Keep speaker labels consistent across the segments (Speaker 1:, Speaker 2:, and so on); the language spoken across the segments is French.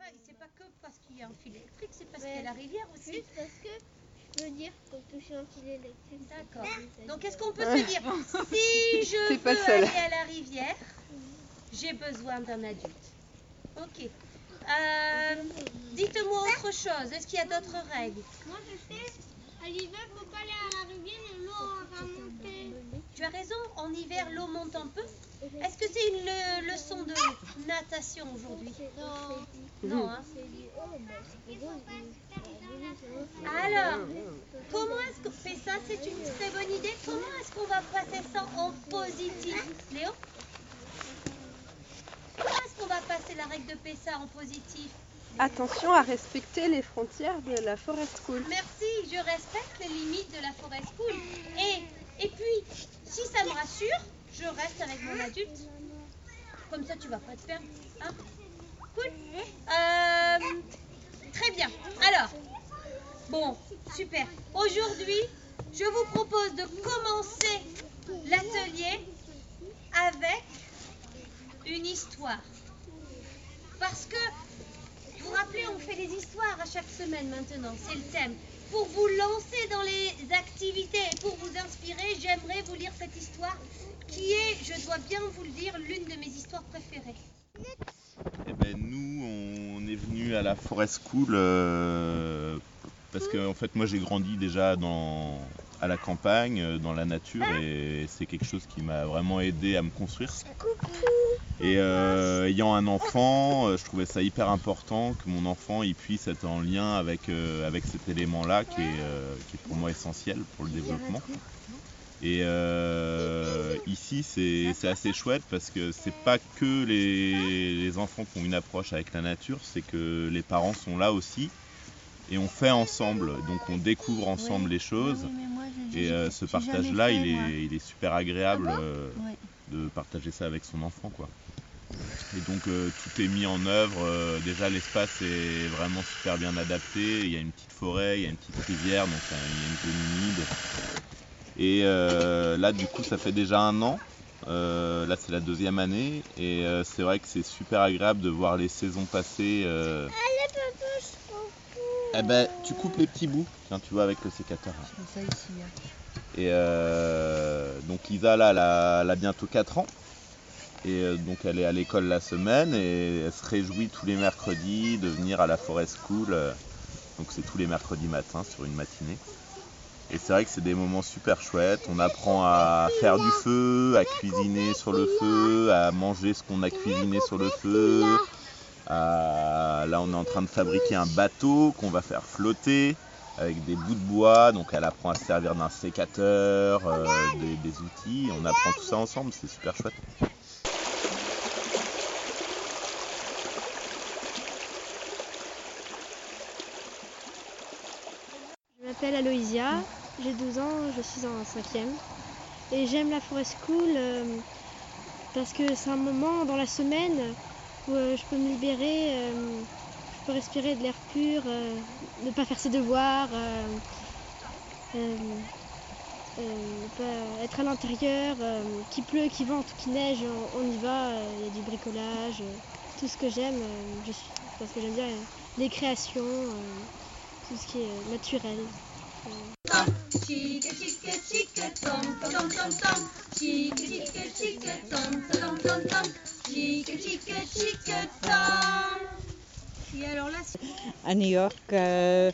Speaker 1: pas,
Speaker 2: c'est pas que parce qu'il y a un fil électrique, c'est parce qu'il y a la rivière aussi.
Speaker 3: parce que je veux dire qu'on touche un fil électrique.
Speaker 2: D'accord. Donc est-ce qu'on peut se dire, si je veux aller à la rivière, j'ai besoin d'un adulte. Ok. Euh, Dites-moi autre chose. Est-ce qu'il y a d'autres règles?
Speaker 3: Moi je sais, à l'hiver, faut pas aller à la rivière et l'eau va monter.
Speaker 2: Tu as raison. En hiver, l'eau monte un peu. Est-ce que c'est une le- leçon de natation aujourd'hui?
Speaker 3: Non.
Speaker 2: Non. Hein Alors, comment est-ce qu'on fait ça C'est une très bonne idée. Comment est-ce qu'on va passer ça en positif Léo? Comment est-ce qu'on va passer la règle de Pessa en positif?
Speaker 4: Attention à respecter les frontières de la Forest School.
Speaker 2: Merci, je respecte les limites de la forêt school. Et, et puis, si ça me rassure, je reste avec mon adulte. Comme ça, tu vas pas te perdre. Hein cool Euh, Très bien. Alors, bon, super. Aujourd'hui, je vous propose de commencer l'atelier avec une histoire. Parce que, vous rappelez, on fait des histoires à chaque semaine maintenant, c'est le thème. Pour vous lancer dans les activités et pour vous inspirer, j'aimerais vous lire cette histoire qui est, je dois bien vous le dire, l'une de mes histoires préférées.
Speaker 5: Eh ben, nous, on est venu à la Forest School euh, parce que en fait, moi, j'ai grandi déjà dans, à la campagne, euh, dans la nature, et c'est quelque chose qui m'a vraiment aidé à me construire. Et euh, ayant un enfant, euh, je trouvais ça hyper important que mon enfant il puisse être en lien avec, euh, avec cet élément-là qui, est, euh, qui est pour moi essentiel pour le développement. Et ici, c'est assez chouette parce que c'est pas que les, les enfants qui ont une approche avec la nature, c'est que les parents sont là aussi et on fait ensemble. Donc on découvre ensemble les choses. Et euh, ce partage-là, il est, il est super agréable euh, de partager ça avec son enfant. Quoi. Et donc euh, tout est mis en œuvre. euh, déjà l'espace est vraiment super bien adapté. Il y a une petite forêt, il y a une petite rivière, donc euh, il y a une zone humide. Et euh, là du coup ça fait déjà un an. Euh, là c'est la deuxième année et euh, c'est vrai que c'est super agréable de voir les saisons passer. euh. Eh ben tu coupes les petits bouts, tiens tu vois avec le sécateur. hein. Et euh, donc Lisa là elle a, elle a bientôt 4 ans. Et euh, donc elle est à l'école la semaine et elle se réjouit tous les mercredis de venir à la Forest School. euh, donc c'est tous les mercredis matins sur une matinée. Et c'est vrai que c'est des moments super chouettes. On apprend à faire du feu, à cuisiner sur le feu, à manger ce qu'on a cuisiné sur le feu. Là on est en train de fabriquer un bateau qu'on va faire flotter avec des bouts de bois. Donc elle apprend à se servir d'un sécateur, euh, des outils. On apprend tout ça ensemble, c'est super chouette.
Speaker 6: M'appelle Aloïsia, j'ai 12 ans, je suis en cinquième. Et j'aime la Forest School euh, parce que c'est un moment dans la semaine où euh, je peux me libérer, euh, je peux respirer de l'air pur, ne pas faire ses devoirs, être à l'intérieur, qu'il pleut, qu'il vente ou qu'il neige, on, y va, il y a du bricolage, tout ce que j'aime, je parce que j'aime bien les créations. tout ce qui est naturel.
Speaker 7: À New York, euh,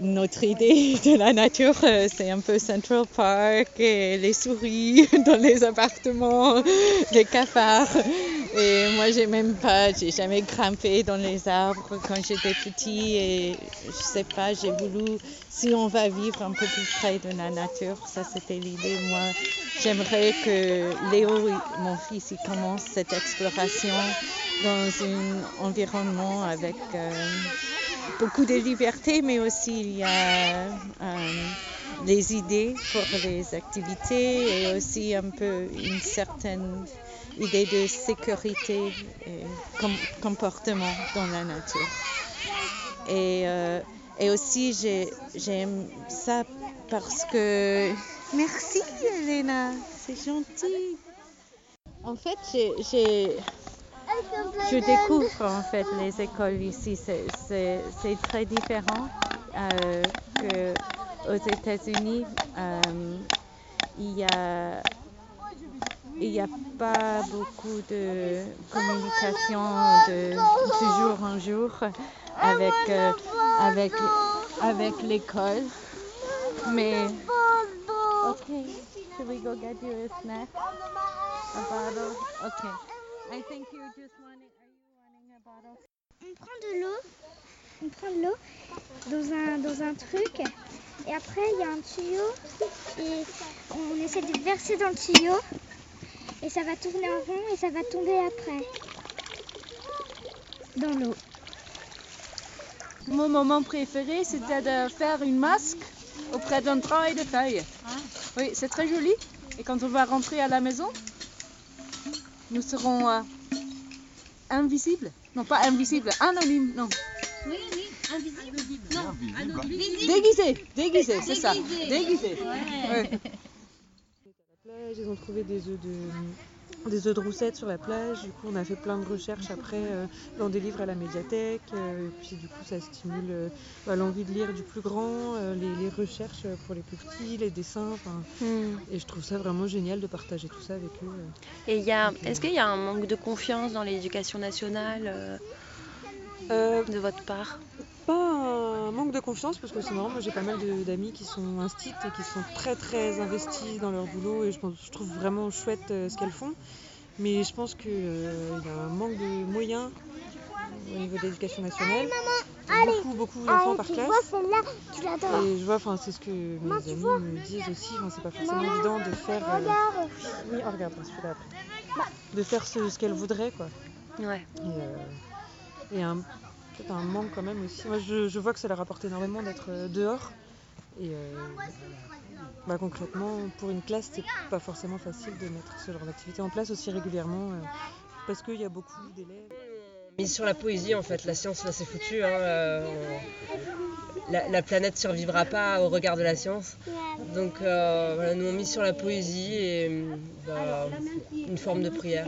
Speaker 7: notre idée de la nature, euh, c'est un peu Central Park et les souris dans les appartements, les cafards. Et moi, j'ai même pas, j'ai jamais grimpé dans les arbres quand j'étais petit et je sais pas, j'ai voulu, si on va vivre un peu plus près de la nature, ça c'était l'idée. Moi, j'aimerais que Léo, mon fils, il commence cette exploration dans un environnement avec euh, beaucoup de liberté, mais aussi il y a euh, des idées pour les activités et aussi un peu une certaine idée de sécurité et com- comportement dans la nature. Et, euh, et aussi, j'ai- j'aime ça parce que... Merci, Elena, c'est gentil. En fait, j'ai, je découvre en fait les écoles ici. C'est très différent euh, qu'aux États-Unis. Euh, il y a il n'y a pas beaucoup de communication de, de jour en jour avec, euh, avec, avec l'école. Mais. Should we go get you a snack? A bottle? Okay. I think you just wanting. Are you wanting a bottle?
Speaker 3: On prend de l'eau, on prend de l'eau dans un, dans un truc et après il y a un tuyau et on essaie de verser dans le tuyau et ça va tourner en rond et ça va tomber après dans l'eau.
Speaker 1: Mon moment préféré, c'était de faire une masque auprès d'un travail de feuilles. Oui, c'est très joli. Et quand on va rentrer à la maison, nous serons euh, invisibles. Non, pas invisibles, anonymes, non.
Speaker 2: Oui, oui, invisible. Non,
Speaker 1: Déguisés, déguisés, c'est ça. Déguisés. Ouais.
Speaker 4: Plage, ils ont trouvé des œufs de des œufs de roussettes sur la plage. Du coup, on a fait plein de recherches après euh, dans des livres à la médiathèque. euh, et puis, du coup, ça stimule euh, bah, l'envie de lire du plus grand, euh, les, les recherches pour les plus petits, les dessins. enfin, Et je trouve ça vraiment génial de partager tout ça avec eux.
Speaker 8: Et il y a, est-ce qu'il y a un manque de confiance dans l'éducation nationale de votre part?
Speaker 4: Pas un manque de confiance parce que c'est marrant, moi j'ai pas mal d'amis qui sont instites et qui sont très très investis dans leur boulot et je, pense, je trouve vraiment chouette euh, ce qu'elles font. Mais je pense qu'il y a un manque de moyens au niveau de l'éducation nationale. beaucoup, beaucoup d'enfants par classe.
Speaker 3: tu.
Speaker 4: Et je vois, enfin, c'est ce que mes
Speaker 3: Maman,
Speaker 4: amis me disent aussi, enfin, c'est pas forcément
Speaker 3: Maman,
Speaker 4: évident de faire. euh,
Speaker 3: Regarde.
Speaker 4: Oui, oh, regarde, celui-là après. De faire ce, ce qu'elles voudraient, quoi.
Speaker 8: Ouais.
Speaker 4: Et, euh, et un, peut-être un manque quand même aussi. Je, vois que ça leur apporte énormément d'être euh, dehors. Et euh, bah, concrètement, pour une classe, c'est pas forcément facile de mettre ce genre d'activité en place aussi régulièrement. euh, parce qu'il y a beaucoup d'élèves.
Speaker 9: mise sur la poésie en fait. La science là c'est foutu. hein, la, la planète survivra pas au regard de la science. Donc voilà, nous on mise sur la poésie et bah, une forme de prière.